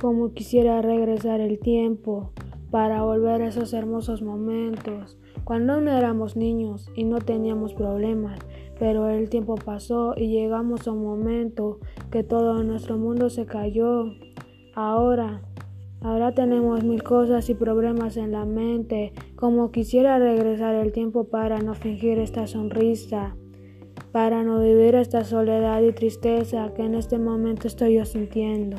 como quisiera regresar el tiempo para volver a esos hermosos momentos, cuando no éramos niños y no teníamos problemas, pero el tiempo pasó y llegamos a un momento que todo nuestro mundo se cayó. Ahora, ahora tenemos mil cosas y problemas en la mente, como quisiera regresar el tiempo para no fingir esta sonrisa, para no vivir esta soledad y tristeza que en este momento estoy yo sintiendo.